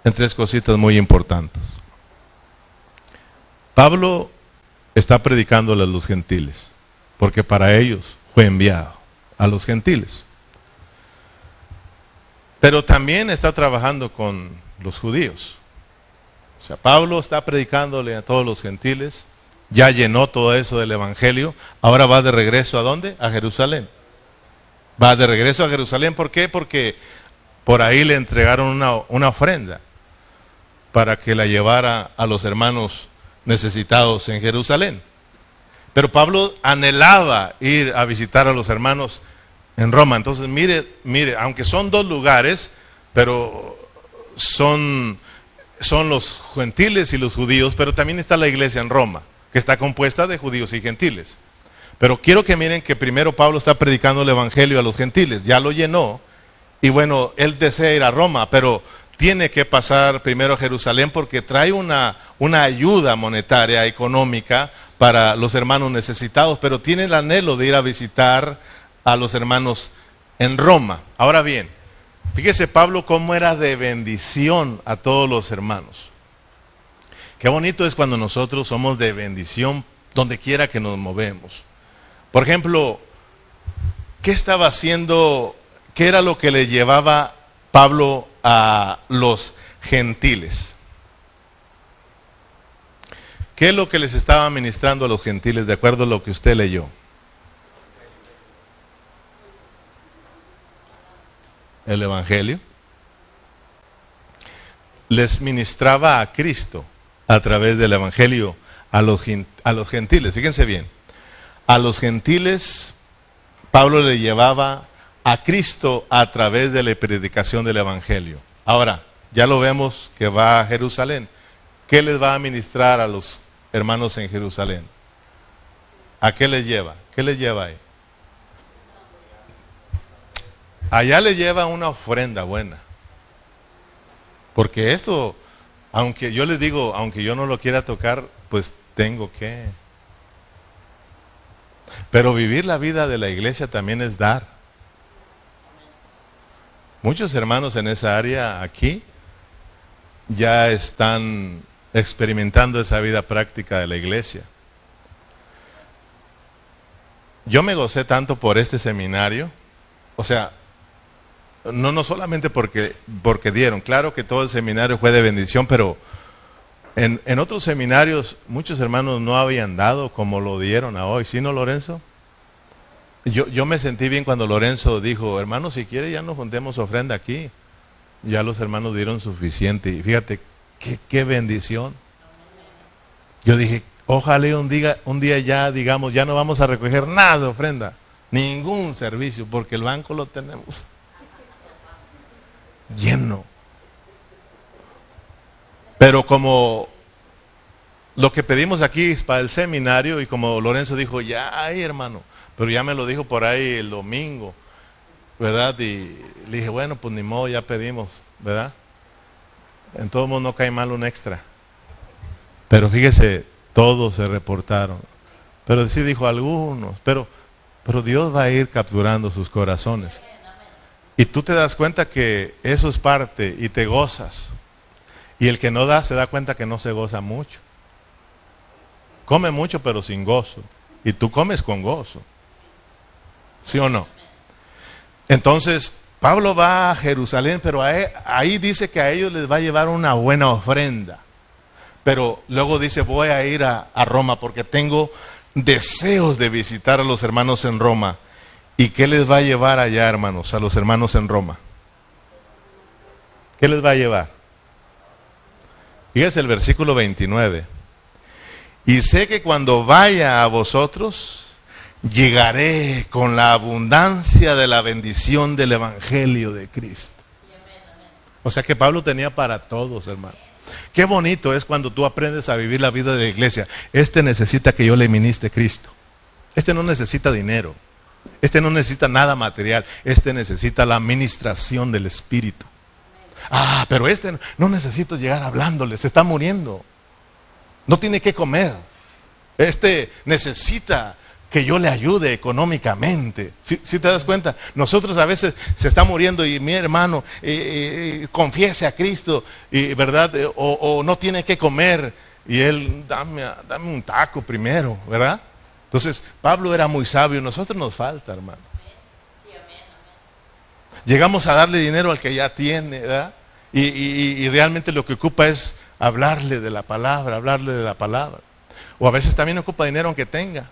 en tres cositas muy importantes. Pablo está predicándole a los gentiles, porque para ellos fue enviado a los gentiles. Pero también está trabajando con los judíos. O sea, Pablo está predicándole a todos los gentiles, ya llenó todo eso del Evangelio, ahora va de regreso a dónde? A Jerusalén. Va de regreso a Jerusalén, ¿por qué? Porque por ahí le entregaron una, una ofrenda para que la llevara a los hermanos necesitados en Jerusalén. Pero Pablo anhelaba ir a visitar a los hermanos en Roma. Entonces, mire, mire, aunque son dos lugares, pero son, son los gentiles y los judíos, pero también está la iglesia en Roma, que está compuesta de judíos y gentiles. Pero quiero que miren que primero Pablo está predicando el Evangelio a los gentiles, ya lo llenó, y bueno, él desea ir a Roma, pero tiene que pasar primero a Jerusalén porque trae una, una ayuda monetaria, económica para los hermanos necesitados, pero tiene el anhelo de ir a visitar a los hermanos en Roma. Ahora bien, fíjese Pablo cómo era de bendición a todos los hermanos. Qué bonito es cuando nosotros somos de bendición donde quiera que nos movemos. Por ejemplo, ¿qué estaba haciendo? ¿Qué era lo que le llevaba Pablo a los gentiles. ¿Qué es lo que les estaba ministrando a los gentiles de acuerdo a lo que usted leyó? El Evangelio. Les ministraba a Cristo a través del Evangelio a los, a los gentiles. Fíjense bien. A los gentiles Pablo le llevaba a Cristo a través de la predicación del Evangelio. Ahora, ya lo vemos que va a Jerusalén. ¿Qué les va a ministrar a los hermanos en Jerusalén? ¿A qué les lleva? ¿Qué les lleva ahí? Allá le lleva una ofrenda buena. Porque esto, aunque yo les digo, aunque yo no lo quiera tocar, pues tengo que. Pero vivir la vida de la iglesia también es dar. Muchos hermanos en esa área aquí ya están experimentando esa vida práctica de la iglesia. Yo me gocé tanto por este seminario, o sea, no, no solamente porque, porque dieron, claro que todo el seminario fue de bendición, pero en, otros seminarios muchos hermanos no habían dado como lo dieron a hoy, ¿sí no, Lorenzo? Yo, yo me sentí bien cuando Lorenzo dijo, hermano, si quiere ya nos juntemos ofrenda aquí. Ya los hermanos dieron suficiente. Y fíjate, qué, qué bendición. Yo dije, ojalá un día, un día ya, digamos, ya no vamos a recoger nada de ofrenda, ningún servicio, porque el banco lo tenemos lleno. Pero como lo que pedimos aquí es para el seminario y como Lorenzo dijo, ya hay hermano, pero ya me lo dijo por ahí el domingo, ¿verdad? Y le dije, bueno, pues ni modo, ya pedimos, ¿verdad? En todo mundo no cae mal un extra. Pero fíjese, todos se reportaron. Pero sí dijo algunos, pero, pero Dios va a ir capturando sus corazones. Y tú te das cuenta que eso es parte y te gozas. Y el que no da se da cuenta que no se goza mucho. Come mucho pero sin gozo. Y tú comes con gozo. ¿Sí o no? Entonces, Pablo va a Jerusalén, pero ahí dice que a ellos les va a llevar una buena ofrenda. Pero luego dice, voy a ir a, a Roma porque tengo deseos de visitar a los hermanos en Roma. ¿Y qué les va a llevar allá, hermanos, a los hermanos en Roma? ¿Qué les va a llevar? Fíjense el versículo 29. Y sé que cuando vaya a vosotros, llegaré con la abundancia de la bendición del Evangelio de Cristo. O sea que Pablo tenía para todos, hermano. Qué bonito es cuando tú aprendes a vivir la vida de la iglesia. Este necesita que yo le ministre Cristo. Este no necesita dinero. Este no necesita nada material. Este necesita la administración del Espíritu. Ah, pero este no necesito llegar hablándole. Se está muriendo. No tiene que comer. Este necesita que yo le ayude económicamente. Si te das cuenta? Nosotros a veces se está muriendo y mi hermano eh, eh, confiese a Cristo, y, ¿verdad? Eh, o, no tiene que comer y él, dame, dame un taco primero, ¿verdad? Entonces, Pablo era muy sabio, nosotros nos falta, hermano. Llegamos a darle dinero al que ya tiene, ¿verdad? Y, realmente lo que ocupa es hablarle de la palabra, hablarle de la palabra. O a veces también ocupa dinero aunque tenga.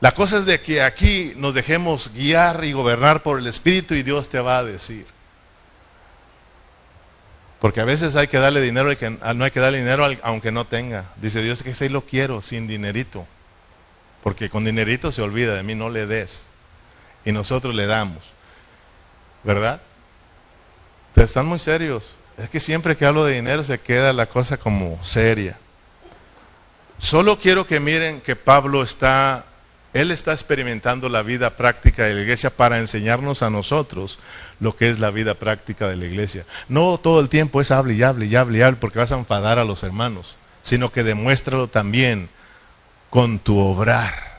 La cosa es de que aquí nos dejemos guiar y gobernar por el Espíritu y Dios te va a decir. Porque a veces hay que darle dinero, al que, no hay que darle dinero aunque no tenga. Dice Dios que sí lo quiero, sin dinerito. Porque con dinerito se olvida de mí, no le des. Y nosotros le damos. ¿Verdad? Están muy serios. Es que siempre que hablo de dinero se queda la cosa como seria. Solo quiero que miren que Pablo está él está experimentando la vida práctica de la iglesia para enseñarnos a nosotros lo que es la vida práctica de la iglesia. No todo el tiempo es hable y hable y hable y hable porque vas a enfadar a los hermanos, sino que demuéstralo también con tu obrar.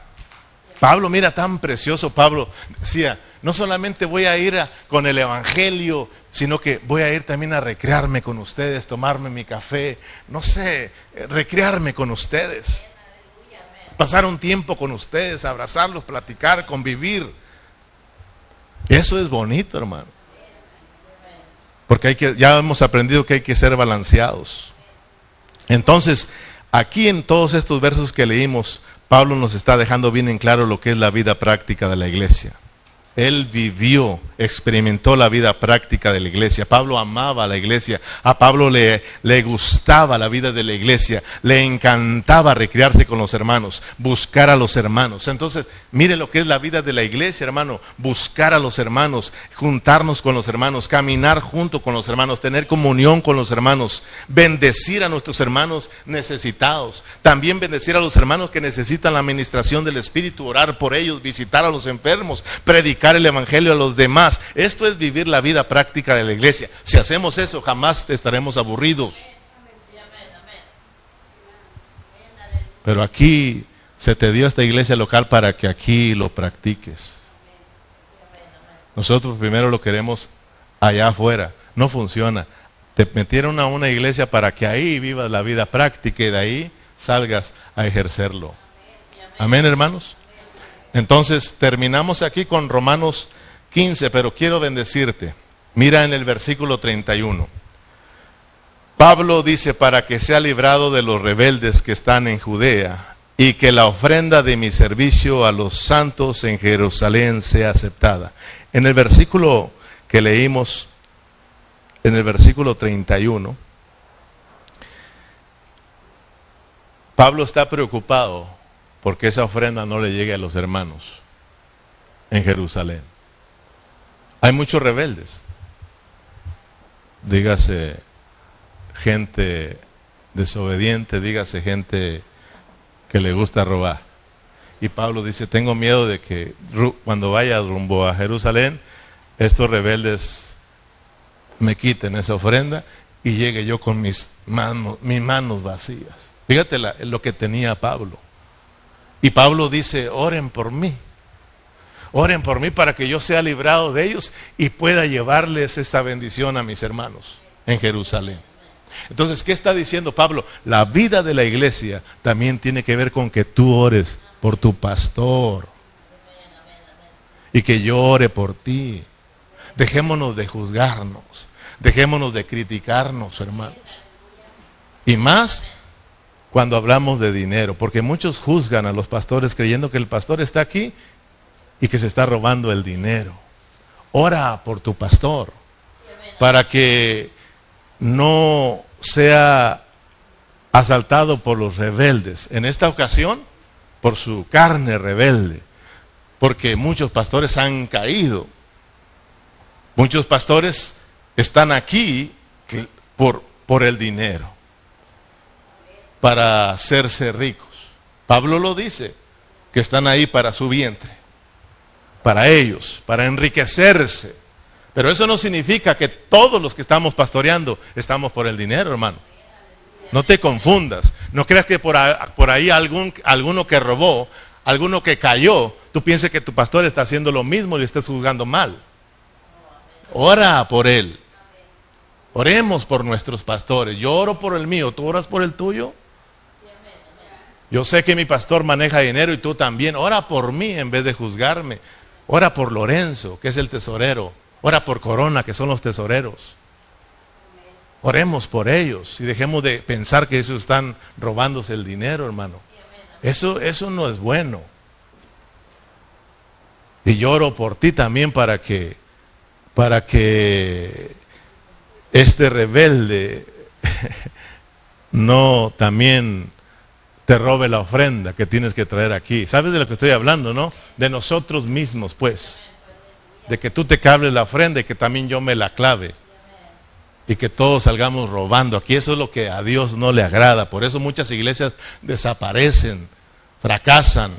Pablo, mira, tan precioso Pablo decía, no solamente voy a ir con el Evangelio, sino que voy a ir también a recrearme con ustedes, tomarme mi café, no sé, recrearme con ustedes pasar un tiempo con ustedes, abrazarlos, platicar, convivir. Eso es bonito, hermano. Porque hay que, ya hemos aprendido que hay que ser balanceados. Entonces, aquí en todos estos versos que leímos, Pablo nos está dejando bien en claro lo que es la vida práctica de la iglesia. Él vivió, experimentó la vida práctica de la iglesia. Pablo amaba a la iglesia. A Pablo le, le, gustaba la vida de la iglesia. Le encantaba recrearse con los hermanos, buscar a los hermanos. Entonces, mire lo que es la vida de la iglesia, hermano. Buscar a los hermanos, juntarnos con los hermanos, caminar junto con los hermanos, tener comunión con los hermanos, bendecir a nuestros hermanos necesitados. También bendecir a los hermanos que necesitan la administración del Espíritu, orar por ellos, visitar a los enfermos, predicar el Evangelio a los demás. Esto es vivir la vida práctica de la iglesia. Si hacemos eso, jamás estaremos aburridos. Pero aquí se te dio esta iglesia local para que aquí lo practiques. Nosotros primero lo queremos allá afuera. No funciona. Te metieron a una iglesia para que ahí vivas la vida práctica y de ahí salgas a ejercerlo. Amén, hermanos. Entonces terminamos aquí con Romanos 15, pero quiero bendecirte. Mira en el versículo 31. Pablo dice, para que sea librado de los rebeldes que están en Judea y que la ofrenda de mi servicio a los santos en Jerusalén sea aceptada. En el versículo que leímos, en el versículo 31, Pablo está preocupado porque esa ofrenda no le llegue a los hermanos en Jerusalén. Hay muchos rebeldes. Dígase gente desobediente, dígase gente que le gusta robar. Y Pablo dice, tengo miedo de que cuando vaya rumbo a Jerusalén, estos rebeldes me quiten esa ofrenda y llegue yo con mis manos, mis manos vacías. Fíjate lo que tenía Pablo. Y Pablo dice, oren por mí. Oren por mí para que yo sea librado de ellos y pueda llevarles esta bendición a mis hermanos en Jerusalén. Entonces, ¿qué está diciendo Pablo? La vida de la iglesia también tiene que ver con que tú ores por tu pastor y que yo ore por ti. Dejémonos de juzgarnos, dejémonos de criticarnos, hermanos. Y más cuando hablamos de dinero, porque muchos juzgan a los pastores creyendo que el pastor está aquí y que se está robando el dinero. Ora por tu pastor para que no sea asaltado por los rebeldes. En esta ocasión, por su carne rebelde, porque muchos pastores han caído. Muchos pastores están aquí por, por el dinero para hacerse ricos. Pablo lo dice, que están ahí para su vientre, para ellos, para enriquecerse. Pero eso no significa que todos los que estamos pastoreando estamos por el dinero, hermano. No te confundas. No creas que por, ahí algún, alguno que robó, alguno que cayó, tú pienses que tu pastor está haciendo lo mismo y le estás juzgando mal. Ora por él. Oremos por nuestros pastores. Yo oro por el mío, ¿tú oras por el tuyo? Yo sé que mi pastor maneja dinero y tú también. Ora por mí en vez de juzgarme. Ora por Lorenzo, que es el tesorero. ora por Corona, que son los tesoreros. Oremos por ellos y dejemos de pensar que ellos están robándose el dinero, hermano. Eso, eso no es bueno. Y lloro por ti también para que, para que este rebelde no también te robe la ofrenda que tienes que traer aquí. ¿Sabes de lo que estoy hablando, no? De nosotros mismos, pues. De que tú te cables la ofrenda y que también yo me la clave. Y que todos salgamos robando. Aquí eso es lo que a Dios no le agrada. Por eso muchas iglesias desaparecen, fracasan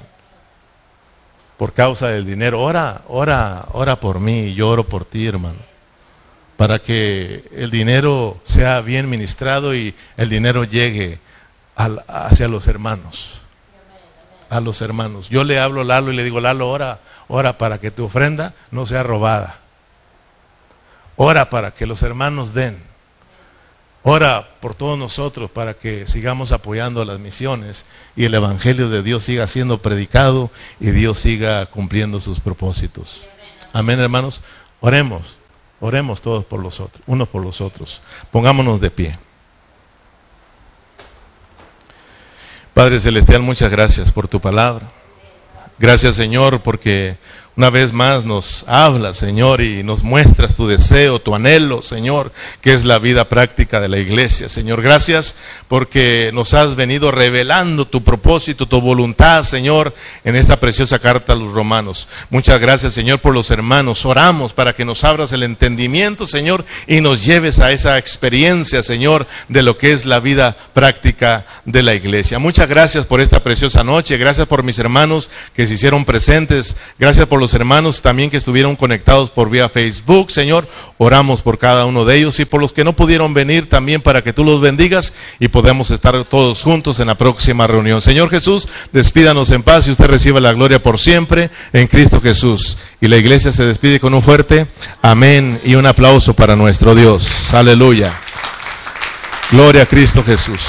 por causa del dinero. Ora, ora, ora por mí yo oro por ti, hermano. Para que el dinero sea bien ministrado y el dinero llegue hacia los hermanos. A los hermanos. Yo le hablo a Lalo y le digo, Lalo, ora, ora para que tu ofrenda no sea robada. Ora para que los hermanos den. Ora por todos nosotros para que sigamos apoyando las misiones y el Evangelio de Dios siga siendo predicado y Dios siga cumpliendo sus propósitos. Amén, hermanos. Oremos, oremos todos por los otros, unos por los otros. Pongámonos de pie. Padre Celestial, muchas gracias por tu palabra. Gracias Señor porque una vez más nos hablas, Señor, y nos muestras tu deseo, tu anhelo, Señor, que es la vida práctica de la iglesia. Señor, gracias porque nos has venido revelando tu propósito, tu voluntad, Señor, en esta preciosa carta a los romanos. Muchas gracias, Señor, por los hermanos. Oramos para que nos abras el entendimiento, Señor, y nos lleves a esa experiencia, Señor, de lo que es la vida práctica de la iglesia. Muchas gracias por esta preciosa noche. Gracias por mis hermanos que se hicieron presentes. Gracias por los hermanos también que estuvieron conectados por vía Facebook, Señor. Oramos por cada uno de ellos y por los que no pudieron venir también para que tú los bendigas y podamos estar todos juntos en la próxima reunión. Señor Jesús, despídanos en paz y usted reciba la gloria por siempre en Cristo Jesús. Y la iglesia se despide con un fuerte amén y un aplauso para nuestro Dios. Aleluya. Gloria a Cristo Jesús.